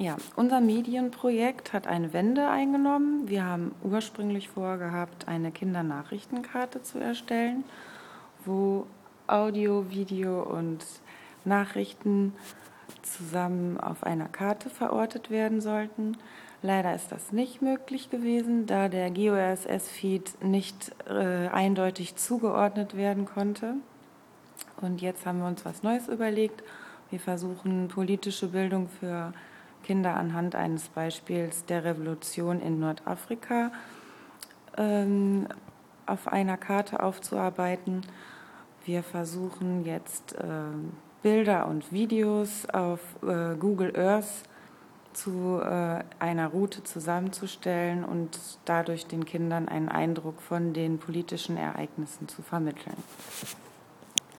Ja, unser Medienprojekt hat eine Wende eingenommen. Wir haben ursprünglich vorgehabt, eine Kindernachrichtenkarte zu erstellen, wo Audio, Video und Nachrichten zusammen auf einer Karte verortet werden sollten. Leider ist das nicht möglich gewesen, da der GeoRSS-Feed nicht äh, eindeutig zugeordnet werden konnte. Und jetzt haben wir uns was Neues überlegt. Wir versuchen politische Bildung für Kinder anhand eines Beispiels der Revolution in Nordafrika ähm, auf einer Karte aufzuarbeiten. Wir versuchen jetzt äh, Bilder und Videos auf äh, Google Earth zu äh, einer Route zusammenzustellen und dadurch den Kindern einen Eindruck von den politischen Ereignissen zu vermitteln.